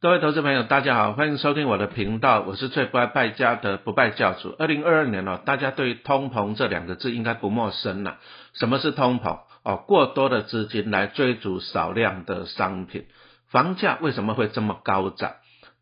各位投资朋友，大家好，欢迎收听我的频道，我是最不爱败家的不败教主。二零二二年哦，大家对通膨这两个字应该不陌生了。什么是通膨？哦，过多的资金来追逐少量的商品。房价为什么会这么高涨？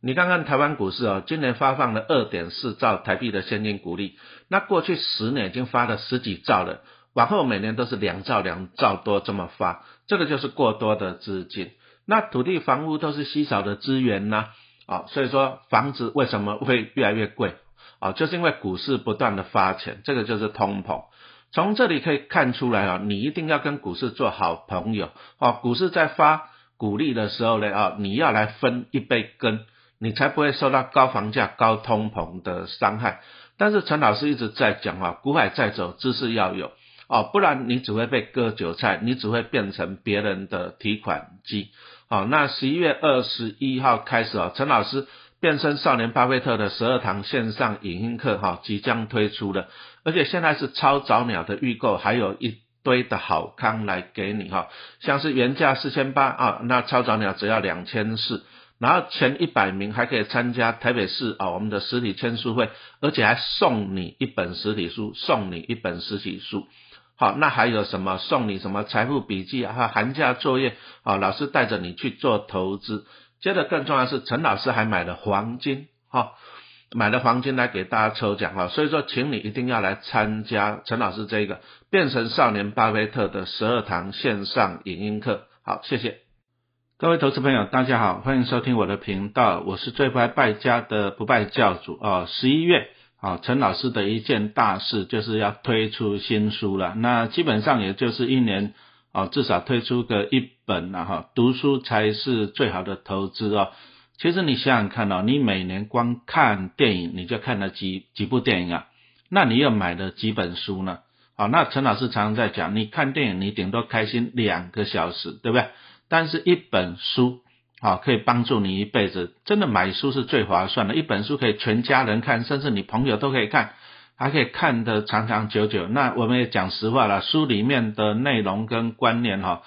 你看看台湾股市哦，今年发放了二点四兆台币的现金股利，那过去十年已经发了十几兆了，往后每年都是两兆两兆多这么发，这个就是过多的资金。那土地、房屋都是稀少的资源呐，啊，所以说房子为什么会越来越贵？啊，就是因为股市不断的发钱，这个就是通膨。从这里可以看出来啊，你一定要跟股市做好朋友，啊，股市在发股利的时候呢，啊，你要来分一杯羹，你才不会受到高房价、高通膨的伤害。但是陈老师一直在讲啊，股海在走，知识要有，哦，不然你只会被割韭菜，你只会变成别人的提款机。好，那十一月二十一号开始啊，陈老师变身少年巴菲特的十二堂线上影音课哈，即将推出了，而且现在是超早鸟的预购，还有一堆的好康来给你哈，像是原价四千八啊，那超早鸟只要两千四，然后前一百名还可以参加台北市啊我们的实体签书会，而且还送你一本实体书，送你一本实体书。好，那还有什么送你什么财富笔记啊？寒假作业啊？老师带着你去做投资。接着更重要是，陈老师还买了黄金，哈，买了黄金来给大家抽奖哈。所以说，请你一定要来参加陈老师这个变成少年巴菲特的十二堂线上影音课。好，谢谢各位投资朋友，大家好，欢迎收听我的频道，我是最不爱败家的不败教主啊。十一月。啊，陈老师的一件大事就是要推出新书了。那基本上也就是一年啊，至少推出个一本了哈。读书才是最好的投资哦。其实你想想看哦，你每年光看电影，你就看了几几部电影啊？那你又买了几本书呢？好，那陈老师常常在讲，你看电影你顶多开心两个小时，对不对？但是一本书。好，可以帮助你一辈子。真的买书是最划算的，一本书可以全家人看，甚至你朋友都可以看，还可以看得长长久久。那我们也讲实话了，书里面的内容跟观念哈，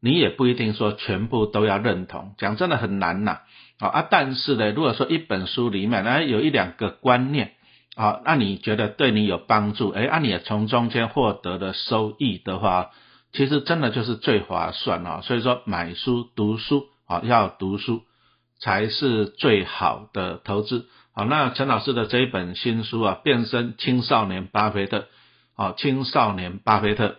你也不一定说全部都要认同，讲真的很难呐。啊，但是呢，如果说一本书里面呢有一两个观念，啊，那你觉得对你有帮助，哎，那你也从中间获得了收益的话，其实真的就是最划算啊。所以说买书读书。好，要读书才是最好的投资。好，那陈老师的这一本新书啊，变身青少年巴菲特。好，青少年巴菲特。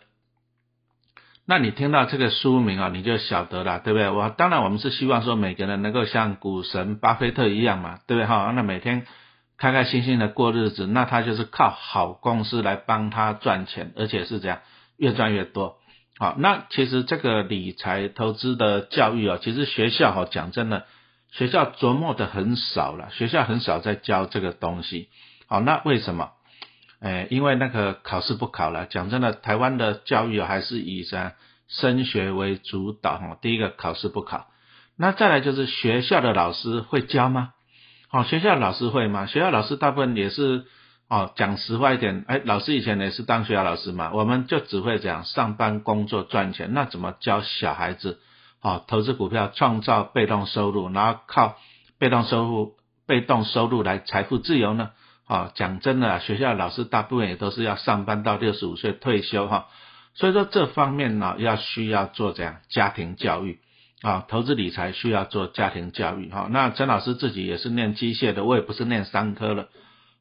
那你听到这个书名啊，你就晓得了，对不对？我当然我们是希望说每个人能够像股神巴菲特一样嘛，对不对？哈，那每天开开心心的过日子，那他就是靠好公司来帮他赚钱，而且是这样越赚越多。好，那其实这个理财投资的教育啊，其实学校哈讲真的，学校琢磨的很少了，学校很少在教这个东西。好，那为什么？哎，因为那个考试不考了。讲真的，台湾的教育还是以啥升学为主导哈。第一个考试不考，那再来就是学校的老师会教吗？好，学校老师会吗？学校老师大部分也是。哦，讲实话一点，哎，老师以前也是当学校老师嘛，我们就只会讲上班工作赚钱，那怎么教小孩子？哦，投资股票创造被动收入，然后靠被动收入、被动收入来财富自由呢？哦，讲真的，学校老师大部分也都是要上班到六十五岁退休哈，所以说这方面呢，要需要做这样家庭教育啊，投资理财需要做家庭教育哈。那陈老师自己也是念机械的，我也不是念商科了。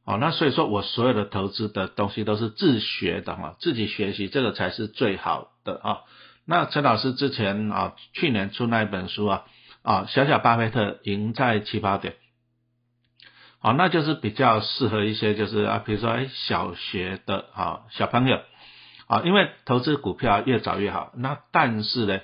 哦，那所以说我所有的投资的东西都是自学的哈，自己学习这个才是最好的啊。那陈老师之前啊，去年出那一本书啊，啊，小小巴菲特赢在起跑点，好，那就是比较适合一些就是啊，比如说小学的啊小朋友啊，因为投资股票越早越好，那但是呢。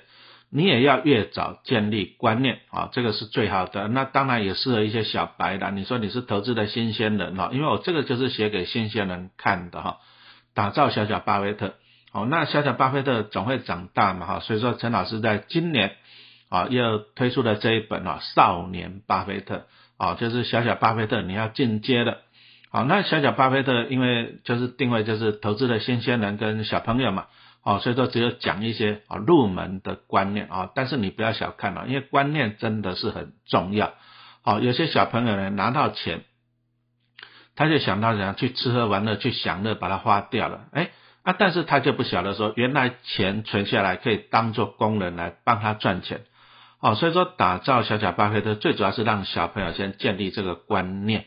你也要越早建立观念啊，这个是最好的。那当然也适合一些小白的。你说你是投资的新鲜人哈，因为我这个就是写给新鲜人看的哈，打造小小巴菲特。哦，那小小巴菲特总会长大嘛哈，所以说陈老师在今年啊又推出了这一本啊少年巴菲特啊，就是小小巴菲特你要进阶的。好，那小小巴菲特因为就是定位就是投资的新鲜人跟小朋友嘛。哦，所以说只有讲一些啊入门的观念啊，但是你不要小看了，因为观念真的是很重要好，有些小朋友呢拿到钱，他就想到怎样去吃喝玩乐去享乐，把它花掉了，哎啊，但是他就不晓得说，原来钱存下来可以当做工人来帮他赚钱。哦，所以说打造小小巴菲特最主要是让小朋友先建立这个观念，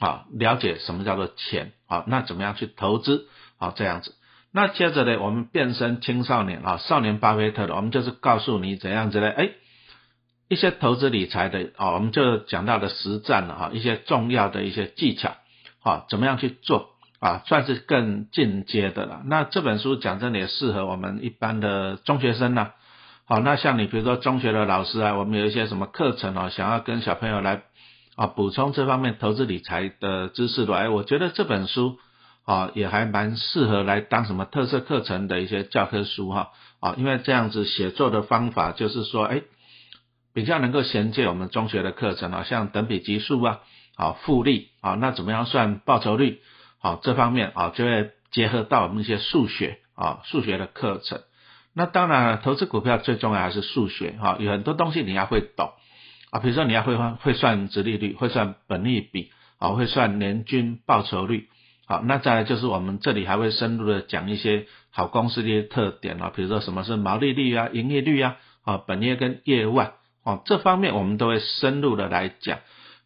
好，了解什么叫做钱，好，那怎么样去投资，好这样子。那接着呢，我们变身青少年啊，少年巴菲特的，我们就是告诉你怎样子呢？哎，一些投资理财的啊，我们就讲到的实战了哈，一些重要的一些技巧，好，怎么样去做啊，算是更进阶的了。那这本书讲真的也适合我们一般的中学生呢。好，那像你比如说中学的老师啊，我们有一些什么课程哦，想要跟小朋友来啊补充这方面投资理财的知识的，哎，我觉得这本书。啊，也还蛮适合来当什么特色课程的一些教科书哈啊，因为这样子写作的方法就是说，哎，比较能够衔接我们中学的课程啊，像等比级数啊，啊复利啊，那怎么样算报酬率啊这方面啊，就会结合到我们一些数学啊数学的课程。那当然，投资股票最重要还是数学哈，有很多东西你要会懂啊，比如说你要会会算殖利率，会算本利比啊，会算年均报酬率。好，那再来就是我们这里还会深入的讲一些好公司的一些特点啊，比如说什么是毛利率啊、营业率啊、啊本业跟业外哦，这方面我们都会深入的来讲。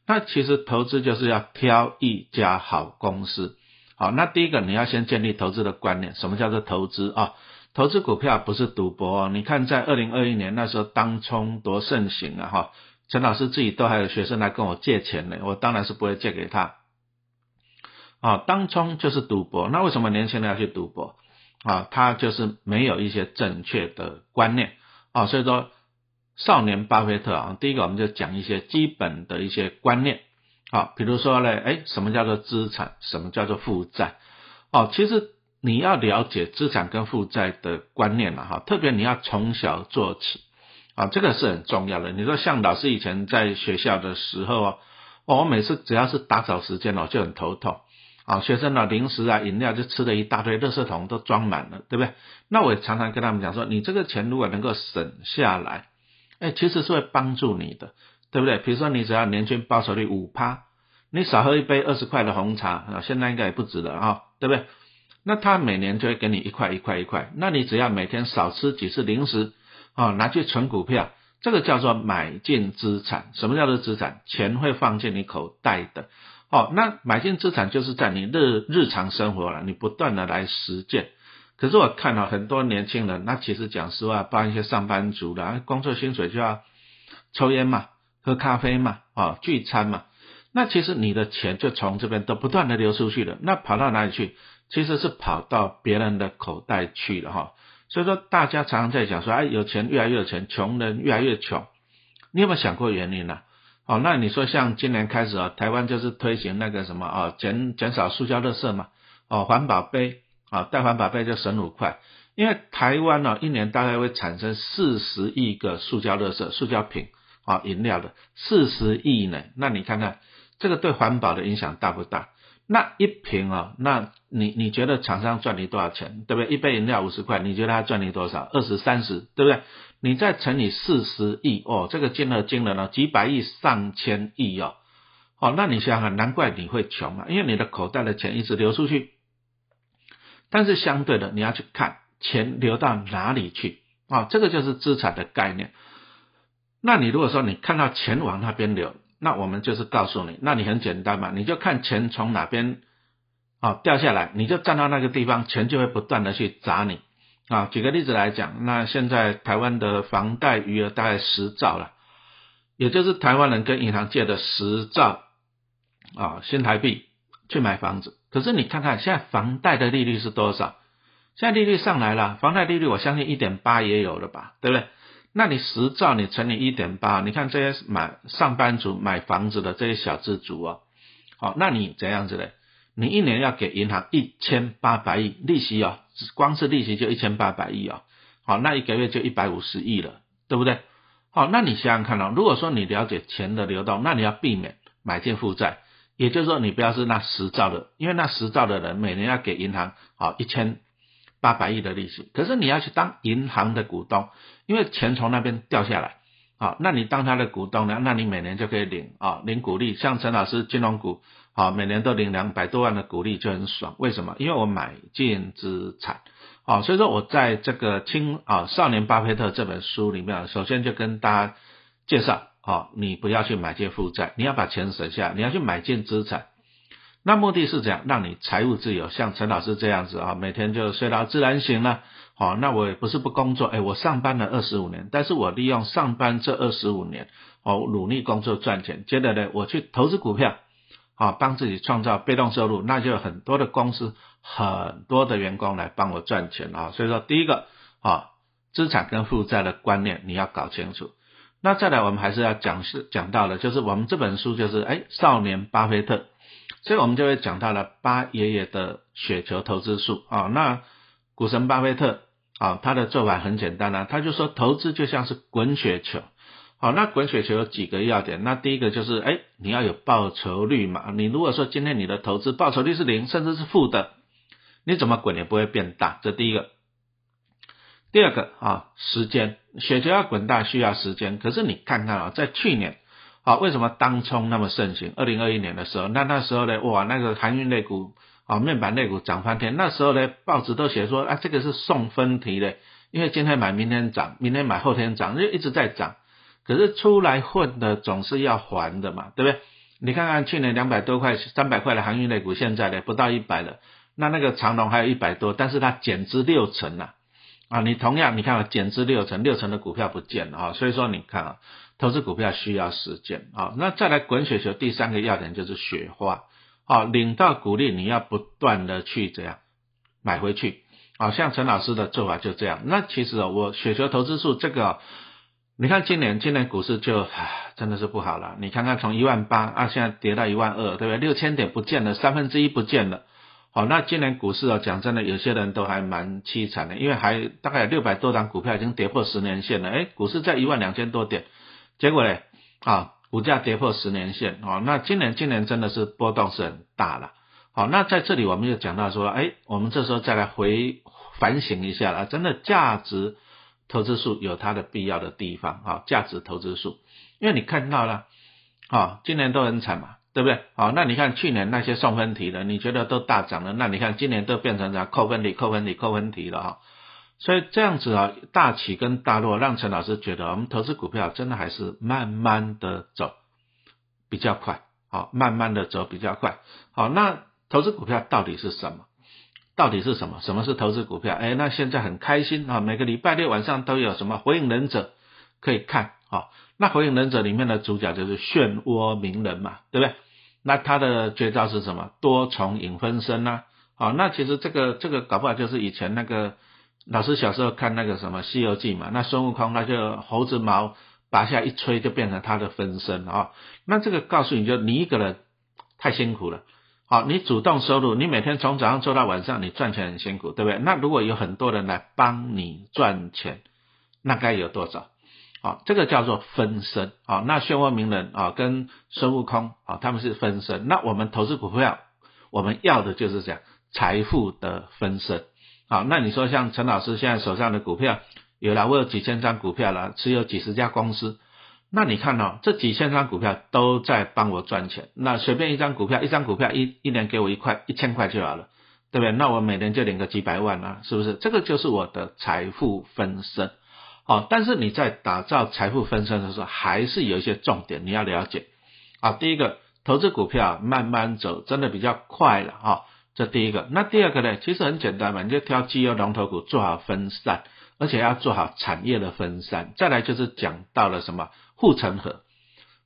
那其实投资就是要挑一家好公司。好，那第一个你要先建立投资的观念，什么叫做投资啊？投资股票不是赌博。你看在二零二一年那时候当冲多盛行啊哈，陈老师自己都还有学生来跟我借钱呢，我当然是不会借给他。啊，当冲就是赌博，那为什么年轻人要去赌博？啊，他就是没有一些正确的观念啊，所以说少年巴菲特啊，第一个我们就讲一些基本的一些观念啊，比如说呢，哎，什么叫做资产，什么叫做负债？哦，其实你要了解资产跟负债的观念了哈，特别你要从小做起啊，这个是很重要的。你说像老师以前在学校的时候哦，我每次只要是打扫时间哦，就很头痛。啊，学生的零食啊、饮料就吃了一大堆，垃圾桶都装满了，对不对？那我也常常跟他们讲说，你这个钱如果能够省下来，哎，其实是会帮助你的，对不对？比如说你只要年均报酬率五趴，你少喝一杯二十块的红茶啊，现在应该也不止了啊，对不对？那他每年就会给你一块一块一块，那你只要每天少吃几次零食啊，拿去存股票，这个叫做买进资产。什么叫做资产？钱会放进你口袋的。哦，那买进资产就是在你日日常生活了，你不断的来实践。可是我看到很多年轻人，那其实讲实话，帮一些上班族的，工作薪水就要抽烟嘛、喝咖啡嘛、啊聚餐嘛。那其实你的钱就从这边都不断的流出去了，那跑到哪里去？其实是跑到别人的口袋去了哈。所以说，大家常常在讲说，哎，有钱越来越有钱，穷人越来越穷。你有没有想过原因呢？哦，那你说像今年开始啊，台湾就是推行那个什么啊，减减少塑胶垃圾嘛，哦，环保杯啊，带环保杯就省五块，因为台湾呢一年大概会产生四十亿个塑胶垃圾、塑胶品啊，饮料的四十亿呢，那你看看这个对环保的影响大不大？那一瓶啊，那你你觉得厂商赚你多少钱，对不对？一杯饮料五十块，你觉得他赚你多少？二十三十，对不对？你再乘以四十亿哦，这个金额惊人了，几百亿、上千亿哦，哦，那你想想，难怪你会穷啊，因为你的口袋的钱一直流出去。但是相对的，你要去看钱流到哪里去啊，这个就是资产的概念。那你如果说你看到钱往那边流，那我们就是告诉你，那你很简单嘛，你就看钱从哪边啊掉下来，你就站到那个地方，钱就会不断的去砸你啊。举个例子来讲，那现在台湾的房贷余额大概十兆了，也就是台湾人跟银行借的十兆啊新台币去买房子。可是你看看现在房贷的利率是多少？现在利率上来了，房贷利率我相信一点八也有了吧，对不对？那你十兆你乘以一点八，你看这些买上班族买房子的这些小资族哦，好，那你怎样子嘞？你一年要给银行一千八百亿利息哦，光是利息就一千八百亿哦，好，那一个月就一百五十亿了，对不对？好，那你想想看哦，如果说你了解钱的流动，那你要避免买进负债，也就是说你不要是那十兆的，因为那十兆的人每年要给银行好一千。八百亿的利息，可是你要去当银行的股东，因为钱从那边掉下来，好，那你当他的股东呢，那你每年就可以领啊领股利，像陈老师金融股，好，每年都领两百多万的股利就很爽。为什么？因为我买进资产，好，所以说我在这个《青啊少年巴菲特》这本书里面，首先就跟大家介绍，好，你不要去买进负债，你要把钱省下，你要去买进资产。那目的是怎样？让你财务自由，像陈老师这样子啊，每天就睡到自然醒了。好，那我也不是不工作，哎，我上班了二十五年，但是我利用上班这二十五年，哦，努力工作赚钱，接着呢，我去投资股票，好，帮自己创造被动收入，那就有很多的公司，很多的员工来帮我赚钱啊。所以说，第一个啊，资产跟负债的观念你要搞清楚。那再来，我们还是要讲是讲到了，就是我们这本书就是哎，少年巴菲特，所以我们就会讲到了巴爷爷的雪球投资术。啊，那股神巴菲特。啊，他的做法很简单啊，他就说投资就像是滚雪球，好，那滚雪球有几个要点，那第一个就是，哎，你要有报酬率嘛，你如果说今天你的投资报酬率是零，甚至是负的，你怎么滚也不会变大，这第一个。第二个啊，时间，雪球要滚大需要时间，可是你看看啊，在去年，啊，为什么当冲那么盛行？二零二一年的时候，那那时候呢，哇，那个航运类股。啊，面板类股涨翻天，那时候呢，报纸都写说啊，这个是送分题的，因为今天买明天涨，明天买后天涨，就一直在涨。可是出来混的总是要还的嘛，对不对？你看看去年两百多块、三百块的航运类股，现在呢不到一百了。那那个长龙还有一百多，但是它减资六成了啊！你同样你看啊，减资六成，六成的股票不见了啊！所以说你看啊，投资股票需要时间啊。那再来滚雪球，第三个要点就是雪花。好，领到股利，你要不断的去怎样买回去？好像陈老师的做法就这样。那其实啊，我雪球投资数这个，你看今年今年股市就真的是不好了。你看看从一万八啊，现在跌到一万二，对不对？六千点不见了，三分之一不见了。好，那今年股市啊，讲真的，有些人都还蛮凄惨的，因为还大概有六百多张股票已经跌破十年线了。哎，股市在一万两千多点，结果嘞啊。股价跌破十年线，哦，那今年今年真的是波动是很大了，好，那在这里我们就讲到说，哎，我们这时候再来回反省一下了，真的价值投资数有它的必要的地方，啊，价值投资数，因为你看到了，啊，今年都很惨嘛，对不对？好，那你看去年那些送分题的，你觉得都大涨了，那你看今年都变成啥扣分题、扣分题、扣分题了，哈。所以这样子啊，大起跟大落，让陈老师觉得我们投资股票真的还是慢慢的走比较快，好，慢慢的走比较快。好，那投资股票到底是什么？到底是什么？什么是投资股票？哎，那现在很开心啊，每个礼拜六晚上都有什么火影忍者可以看啊。那火影忍者里面的主角就是漩涡鸣人嘛，对不对？那他的绝招是什么？多重影分身呐。好，那其实这个这个搞不好就是以前那个。老师小时候看那个什么《西游记》嘛，那孙悟空他就猴子毛拔下一吹就变成他的分身啊。那这个告诉你就你一个人太辛苦了，好，你主动收入，你每天从早上做到晚上，你赚钱很辛苦，对不对？那如果有很多人来帮你赚钱，那该有多少？好，这个叫做分身啊。那漩涡鸣人啊跟孙悟空啊他们是分身，那我们投资股票，我们要的就是这样财富的分身。好，那你说像陈老师现在手上的股票有了，我有几千张股票了，持有几十家公司，那你看哦，这几千张股票都在帮我赚钱。那随便一张股票，一张股票一一年给我一块一千块就好了，对不对？那我每年就领个几百万啊，是不是？这个就是我的财富分身。好，但是你在打造财富分身的时候，还是有一些重点你要了解。啊，第一个，投资股票慢慢走，真的比较快了哈。这第一个，那第二个呢？其实很简单嘛，你就挑绩优龙头股做好分散，而且要做好产业的分散。再来就是讲到了什么护城河。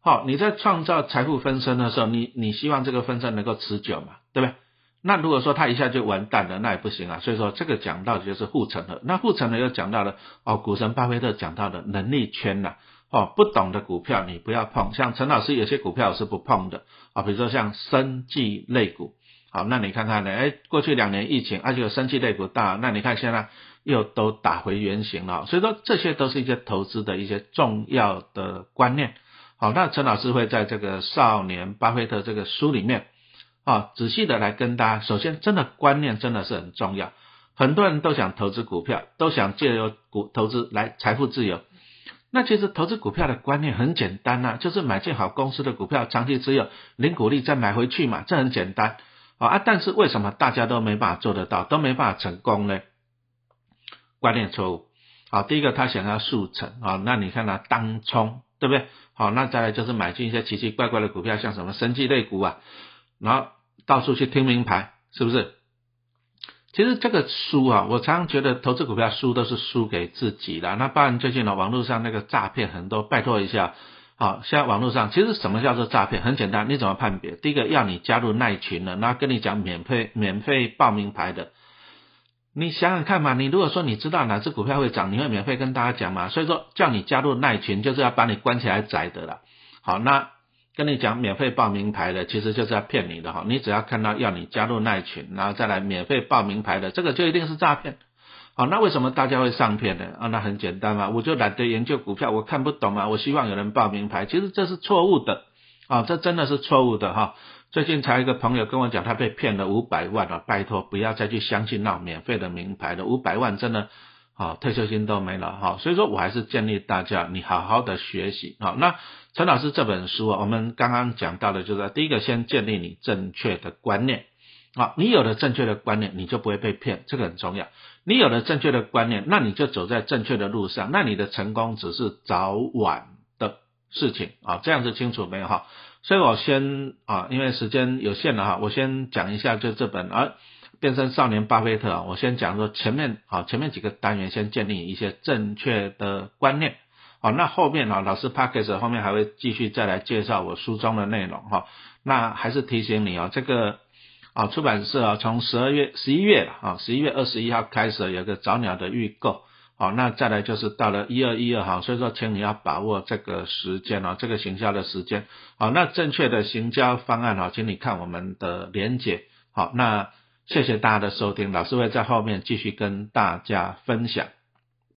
好，你在创造财富分身的时候，你你希望这个分身能够持久嘛，对不对？那如果说它一下就完蛋了，那也不行啊。所以说这个讲到就是护城河。那护城河又讲到了哦，股神巴菲特讲到的能力圈呐。哦，不懂的股票你不要碰，像陈老师有些股票是不碰的啊，比如说像生技类股。好，那你看看呢？哎，过去两年疫情，而且有生气类股大，那你看现在又都打回原形了。所以说，这些都是一些投资的一些重要的观念。好，那陈老师会在这个《少年巴菲特》这个书里面啊，仔细的来跟大家。首先，真的观念真的是很重要。很多人都想投资股票，都想借由股投资来财富自由。那其实投资股票的观念很简单呐，就是买进好公司的股票，长期持有，领股利再买回去嘛，这很简单啊。但是为什么大家都没办法做得到，都没办法成功呢？观念错误。好，第一个他想要速成啊，那你看他当冲，对不对？好，那再来就是买进一些奇奇怪怪的股票，像什么生技类股啊，然后到处去听名牌，是不是？其实这个输啊，我常常觉得投资股票输都是输给自己的。那当然最近呢，网络上那个诈骗很多，拜托一下，好，现在网络上其实什么叫做诈骗？很简单，你怎么判别？第一个要你加入耐群的，那跟你讲免费免费报名牌的，你想想看嘛，你如果说你知道哪只股票会涨，你会免费跟大家讲嘛？所以说叫你加入耐群，就是要把你关起来宰的了。好，那。跟你讲免费报名牌的，其实就是要骗你的哈。你只要看到要你加入耐群，然后再来免费报名牌的，这个就一定是诈骗。好，那为什么大家会上骗呢？啊，那很简单嘛，我就懒得研究股票，我看不懂嘛，我希望有人报名牌，其实这是错误的啊，这真的是错误的哈。最近才一个朋友跟我讲，他被骗了五百万啊，拜托不要再去相信那免费的名牌的，五百万真的。好，退休金都没了哈，所以说我还是建议大家，你好好的学习好。那陈老师这本书啊，我们刚刚讲到的就是第一个，先建立你正确的观念。好，你有了正确的观念，你就不会被骗，这个很重要。你有了正确的观念，那你就走在正确的路上，那你的成功只是早晚的事情啊，这样子清楚没有哈？所以我先啊，因为时间有限了哈，我先讲一下就这本啊。变身少年巴菲特啊，我先讲说前面啊，前面几个单元先建立一些正确的观念，好，那后面啊，老师 p a c k a g e 后面还会继续再来介绍我书中的内容哈，那还是提醒你啊，这个啊出版社啊，从十二月十一月啊，十一月二十一号开始有个早鸟的预购，好，那再来就是到了一二一二号，所以说请你要把握这个时间啊，这个行销的时间，好，那正确的行销方案啊，请你看我们的连结，好，那。谢谢大家的收听，老师会在后面继续跟大家分享。